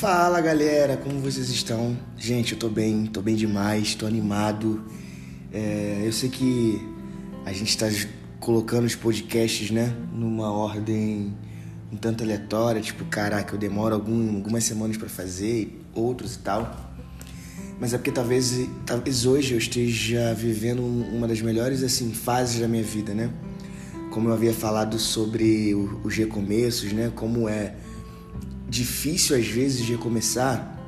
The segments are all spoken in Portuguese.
Fala galera, como vocês estão? Gente, eu tô bem, tô bem demais, tô animado. É, eu sei que a gente tá colocando os podcasts, né, numa ordem um tanto aleatória, tipo, caraca, eu demoro algum, algumas semanas para fazer, outros e tal. Mas é porque talvez, talvez hoje eu esteja vivendo uma das melhores assim fases da minha vida, né? Como eu havia falado sobre os recomeços, né? Como é difícil às vezes recomeçar,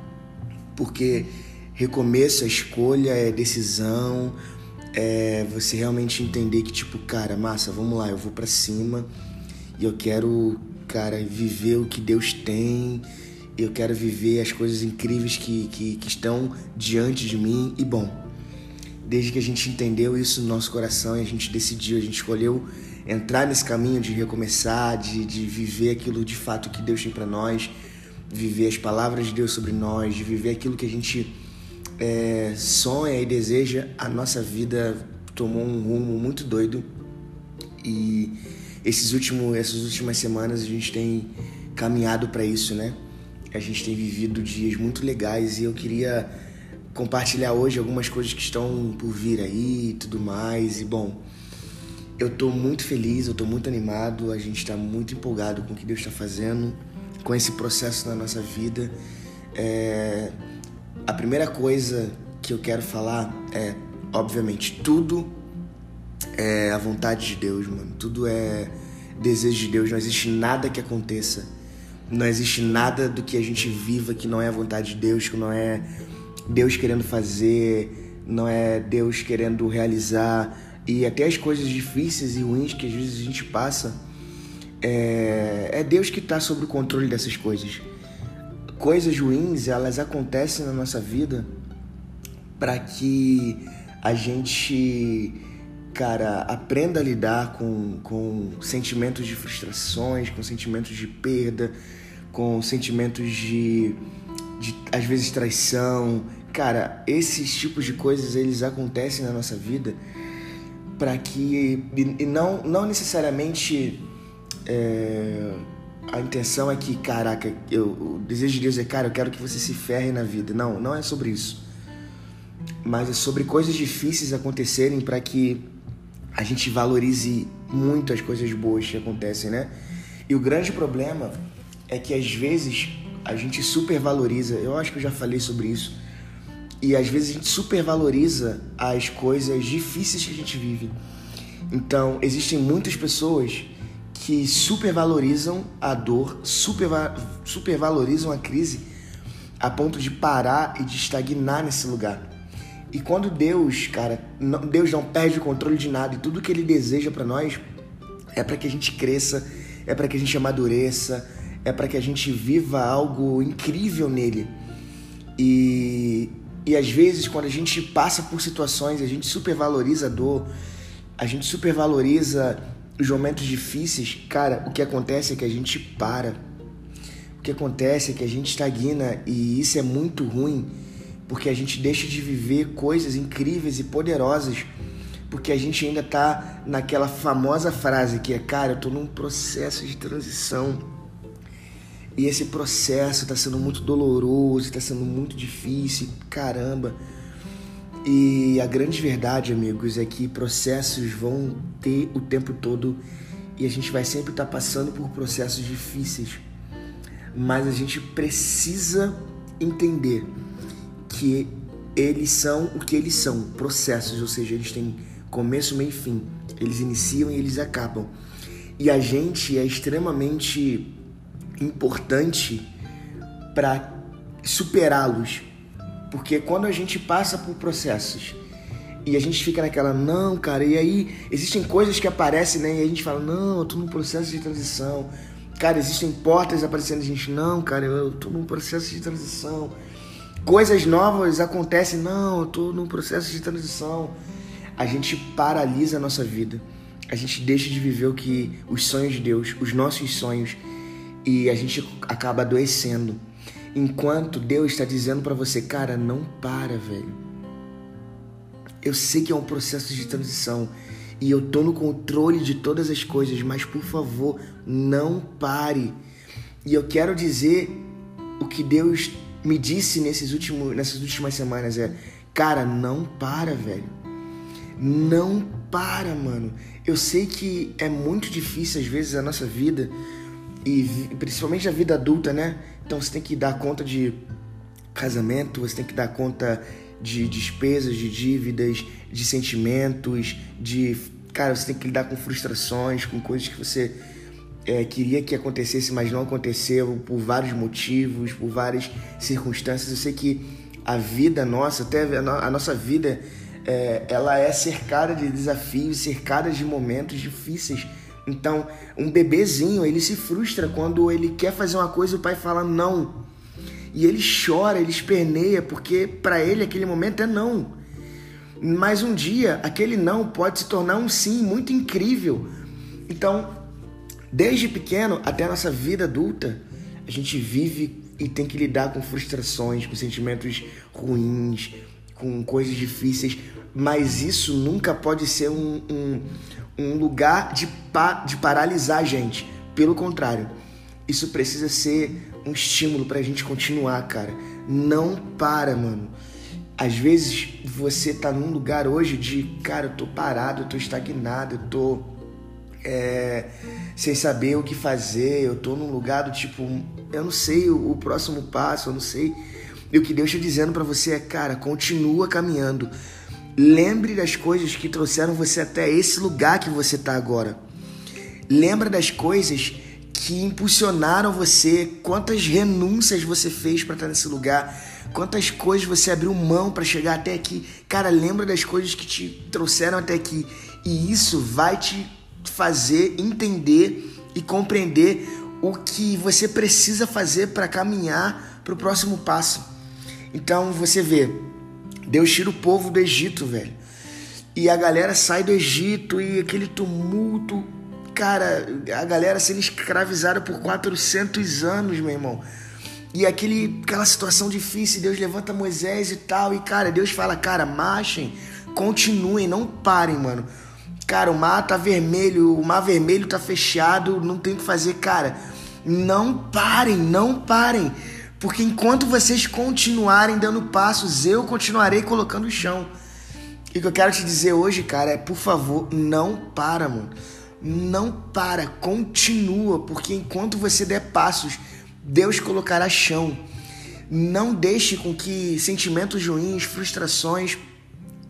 porque recomeço é escolha, é decisão, é você realmente entender que tipo, cara, massa, vamos lá, eu vou para cima e eu quero, cara, viver o que Deus tem, eu quero viver as coisas incríveis que, que, que estão diante de mim e bom, desde que a gente entendeu isso no nosso coração e a gente decidiu, a gente escolheu entrar nesse caminho de recomeçar, de, de viver aquilo de fato que Deus tem para nós, viver as palavras de Deus sobre nós, de viver aquilo que a gente é, sonha e deseja, a nossa vida tomou um rumo muito doido e esses últimos, essas últimas semanas a gente tem caminhado para isso, né? A gente tem vivido dias muito legais e eu queria compartilhar hoje algumas coisas que estão por vir aí e tudo mais. E bom, eu tô muito feliz, eu tô muito animado, a gente está muito empolgado com o que Deus está fazendo, com esse processo na nossa vida. É... A primeira coisa que eu quero falar é, obviamente, tudo é a vontade de Deus, mano. Tudo é desejo de Deus. Não existe nada que aconteça. Não existe nada do que a gente viva que não é a vontade de Deus, que não é Deus querendo fazer, não é Deus querendo realizar e até as coisas difíceis e ruins que às vezes a gente passa, é, é Deus que está sob o controle dessas coisas. Coisas ruins, elas acontecem na nossa vida para que a gente, cara, aprenda a lidar com, com sentimentos de frustrações, com sentimentos de perda, com sentimentos de, de às vezes traição. Cara, esses tipos de coisas eles acontecem na nossa vida para que e não não necessariamente é, a intenção é que caraca eu, o desejo de Deus é cara eu quero que você se ferre na vida. Não não é sobre isso. Mas é sobre coisas difíceis acontecerem para que a gente valorize muito as coisas boas que acontecem né? E o grande problema é que às vezes a gente supervaloriza. Eu acho que eu já falei sobre isso e às vezes a gente supervaloriza as coisas difíceis que a gente vive. Então, existem muitas pessoas que supervalorizam a dor, superva supervalorizam a crise a ponto de parar e de estagnar nesse lugar. E quando Deus, cara, não, Deus não perde o controle de nada e tudo que ele deseja para nós é para que a gente cresça, é para que a gente amadureça, é para que a gente viva algo incrível nele. E e às vezes, quando a gente passa por situações, a gente supervaloriza a dor, a gente supervaloriza os momentos difíceis, cara, o que acontece é que a gente para. O que acontece é que a gente estagna e isso é muito ruim, porque a gente deixa de viver coisas incríveis e poderosas, porque a gente ainda tá naquela famosa frase que é, cara, eu tô num processo de transição e esse processo está sendo muito doloroso, está sendo muito difícil, caramba. E a grande verdade, amigos, é que processos vão ter o tempo todo e a gente vai sempre estar tá passando por processos difíceis. Mas a gente precisa entender que eles são o que eles são, processos, ou seja, eles têm começo, meio e fim. Eles iniciam e eles acabam. E a gente é extremamente importante para superá-los. Porque quando a gente passa por processos e a gente fica naquela, não, cara, e aí existem coisas que aparecem, né? E a gente fala, não, eu tô num processo de transição. Cara, existem portas aparecendo, a gente, não, cara, eu tô num processo de transição. Coisas novas acontecem, não, eu tô num processo de transição. A gente paralisa a nossa vida. A gente deixa de viver o que os sonhos de Deus, os nossos sonhos e a gente acaba adoecendo. Enquanto Deus está dizendo para você, cara, não para, velho. Eu sei que é um processo de transição e eu tô no controle de todas as coisas, mas por favor, não pare. E eu quero dizer o que Deus me disse nesses últimos, nessas últimas semanas é: cara, não para, velho. Não para, mano. Eu sei que é muito difícil às vezes a nossa vida e principalmente a vida adulta, né? Então você tem que dar conta de casamento, você tem que dar conta de despesas, de dívidas, de sentimentos, de. Cara, você tem que lidar com frustrações, com coisas que você é, queria que acontecesse, mas não aconteceu por vários motivos, por várias circunstâncias. Eu sei que a vida nossa, até a nossa vida, é, ela é cercada de desafios, cercada de momentos difíceis. Então, um bebezinho, ele se frustra quando ele quer fazer uma coisa e o pai fala não. E ele chora, ele esperneia, porque para ele aquele momento é não. Mas um dia, aquele não pode se tornar um sim muito incrível. Então, desde pequeno até a nossa vida adulta, a gente vive e tem que lidar com frustrações, com sentimentos ruins, com coisas difíceis, mas isso nunca pode ser um, um, um lugar de, pa, de paralisar a gente. Pelo contrário, isso precisa ser um estímulo pra gente continuar, cara. Não para, mano. Às vezes você tá num lugar hoje de, cara, eu tô parado, eu tô estagnado, eu tô é, sem saber o que fazer, eu tô num lugar do tipo, eu não sei o, o próximo passo, eu não sei. E o que Deus está dizendo para você é, cara, continua caminhando. Lembre das coisas que trouxeram você até esse lugar que você tá agora. Lembra das coisas que impulsionaram você, quantas renúncias você fez para estar nesse lugar, quantas coisas você abriu mão para chegar até aqui. Cara, lembra das coisas que te trouxeram até aqui e isso vai te fazer entender e compreender o que você precisa fazer para caminhar para o próximo passo. Então você vê, Deus tira o povo do Egito, velho. E a galera sai do Egito e aquele tumulto cara, a galera sendo escravizada por 400 anos, meu irmão. E aquele, aquela situação difícil, Deus levanta Moisés e tal, e cara, Deus fala, cara, marchem, continuem, não parem, mano. Cara, o mar tá vermelho, o mar vermelho tá fechado, não tem o que fazer, cara. Não parem, não parem. Porque enquanto vocês continuarem dando passos, eu continuarei colocando o chão. E o que eu quero te dizer hoje, cara, é por favor, não para, mano não para, continua, porque enquanto você der passos, Deus colocará chão. Não deixe com que sentimentos ruins, frustrações,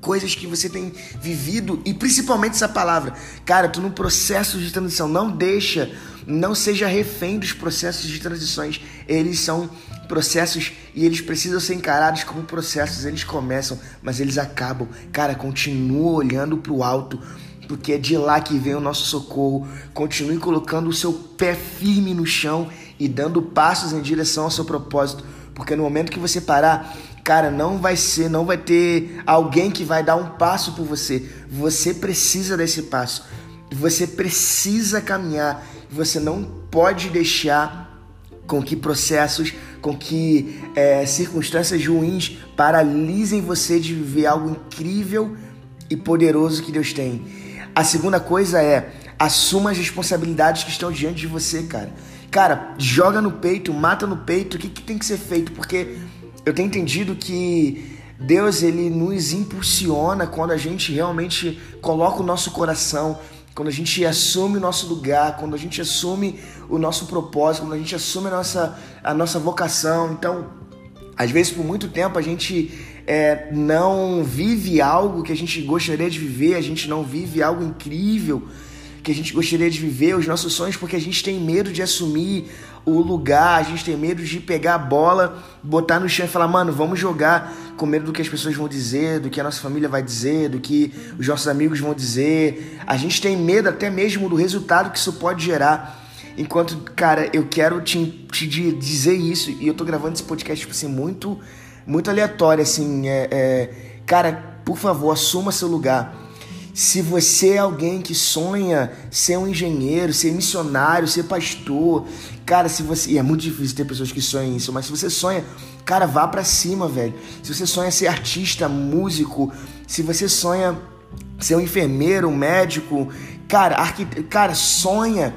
coisas que você tem vivido e principalmente essa palavra, cara, tu no processo de transição, não deixa, não seja refém dos processos de transições. Eles são processos e eles precisam ser encarados como processos. Eles começam, mas eles acabam. Cara, continua olhando para o alto porque é de lá que vem o nosso socorro. Continue colocando o seu pé firme no chão e dando passos em direção ao seu propósito, porque no momento que você parar, cara, não vai ser, não vai ter alguém que vai dar um passo por você. Você precisa desse passo. Você precisa caminhar. Você não pode deixar com que processos, com que é, circunstâncias ruins paralisem você de viver algo incrível e poderoso que Deus tem. A segunda coisa é assuma as responsabilidades que estão diante de você, cara. Cara, joga no peito, mata no peito, o que, que tem que ser feito? Porque eu tenho entendido que Deus ele nos impulsiona quando a gente realmente coloca o nosso coração, quando a gente assume o nosso lugar, quando a gente assume o nosso propósito, quando a gente assume a nossa, a nossa vocação. Então, às vezes por muito tempo a gente é, não vive algo que a gente gostaria de viver, a gente não vive algo incrível que a gente gostaria de viver, os nossos sonhos, porque a gente tem medo de assumir o lugar, a gente tem medo de pegar a bola, botar no chão e falar, mano, vamos jogar, com medo do que as pessoas vão dizer, do que a nossa família vai dizer, do que os nossos amigos vão dizer. A gente tem medo até mesmo do resultado que isso pode gerar. Enquanto, cara, eu quero te, te dizer isso, e eu tô gravando esse podcast, tipo assim, muito muito aleatória, assim. É, é, cara, por favor, assuma seu lugar. Se você é alguém que sonha ser um engenheiro, ser missionário, ser pastor, cara, se você. E é muito difícil ter pessoas que sonham isso, mas se você sonha, cara, vá para cima, velho. Se você sonha ser artista, músico, se você sonha ser um enfermeiro, um médico, cara, cara, sonha.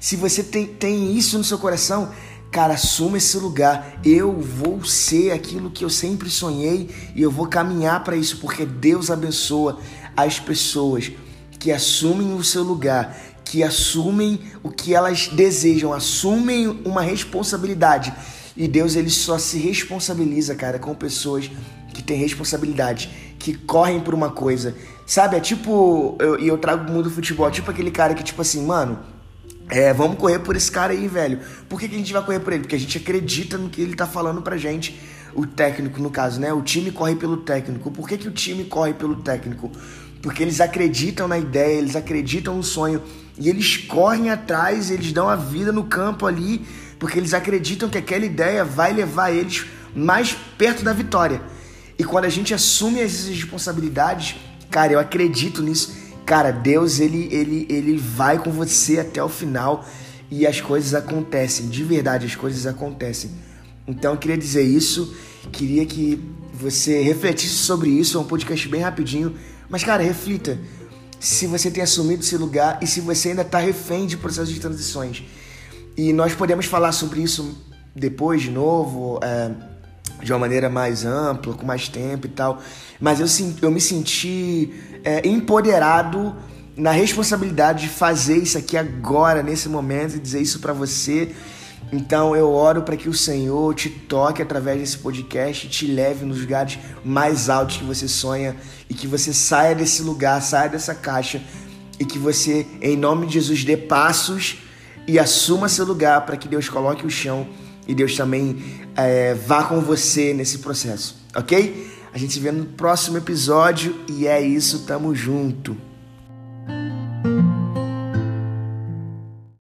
Se você tem, tem isso no seu coração, Cara, assuma esse lugar. Eu vou ser aquilo que eu sempre sonhei e eu vou caminhar para isso, porque Deus abençoa as pessoas que assumem o seu lugar, que assumem o que elas desejam, assumem uma responsabilidade. E Deus ele só se responsabiliza, cara, com pessoas que têm responsabilidade, que correm por uma coisa. Sabe, é tipo, e eu, eu trago o mundo do futebol, tipo aquele cara que tipo assim, mano, é, vamos correr por esse cara aí, velho. Por que, que a gente vai correr por ele? Porque a gente acredita no que ele tá falando pra gente. O técnico, no caso, né? O time corre pelo técnico. Por que, que o time corre pelo técnico? Porque eles acreditam na ideia, eles acreditam no sonho. E eles correm atrás, eles dão a vida no campo ali, porque eles acreditam que aquela ideia vai levar eles mais perto da vitória. E quando a gente assume as responsabilidades, cara, eu acredito nisso Cara, Deus ele, ele, ele vai com você até o final e as coisas acontecem, de verdade, as coisas acontecem. Então eu queria dizer isso, queria que você refletisse sobre isso, é um podcast bem rapidinho, mas cara, reflita se você tem assumido esse lugar e se você ainda está refém de processos de transições. E nós podemos falar sobre isso depois de novo, é, de uma maneira mais ampla, com mais tempo e tal. Mas eu, eu me senti é, empoderado na responsabilidade de fazer isso aqui agora, nesse momento, e dizer isso para você. Então eu oro para que o Senhor te toque através desse podcast, te leve nos lugares mais altos que você sonha e que você saia desse lugar, saia dessa caixa e que você, em nome de Jesus, dê passos e assuma seu lugar para que Deus coloque o chão e Deus também é, vá com você nesse processo, ok? A gente se vê no próximo episódio e é isso, tamo junto.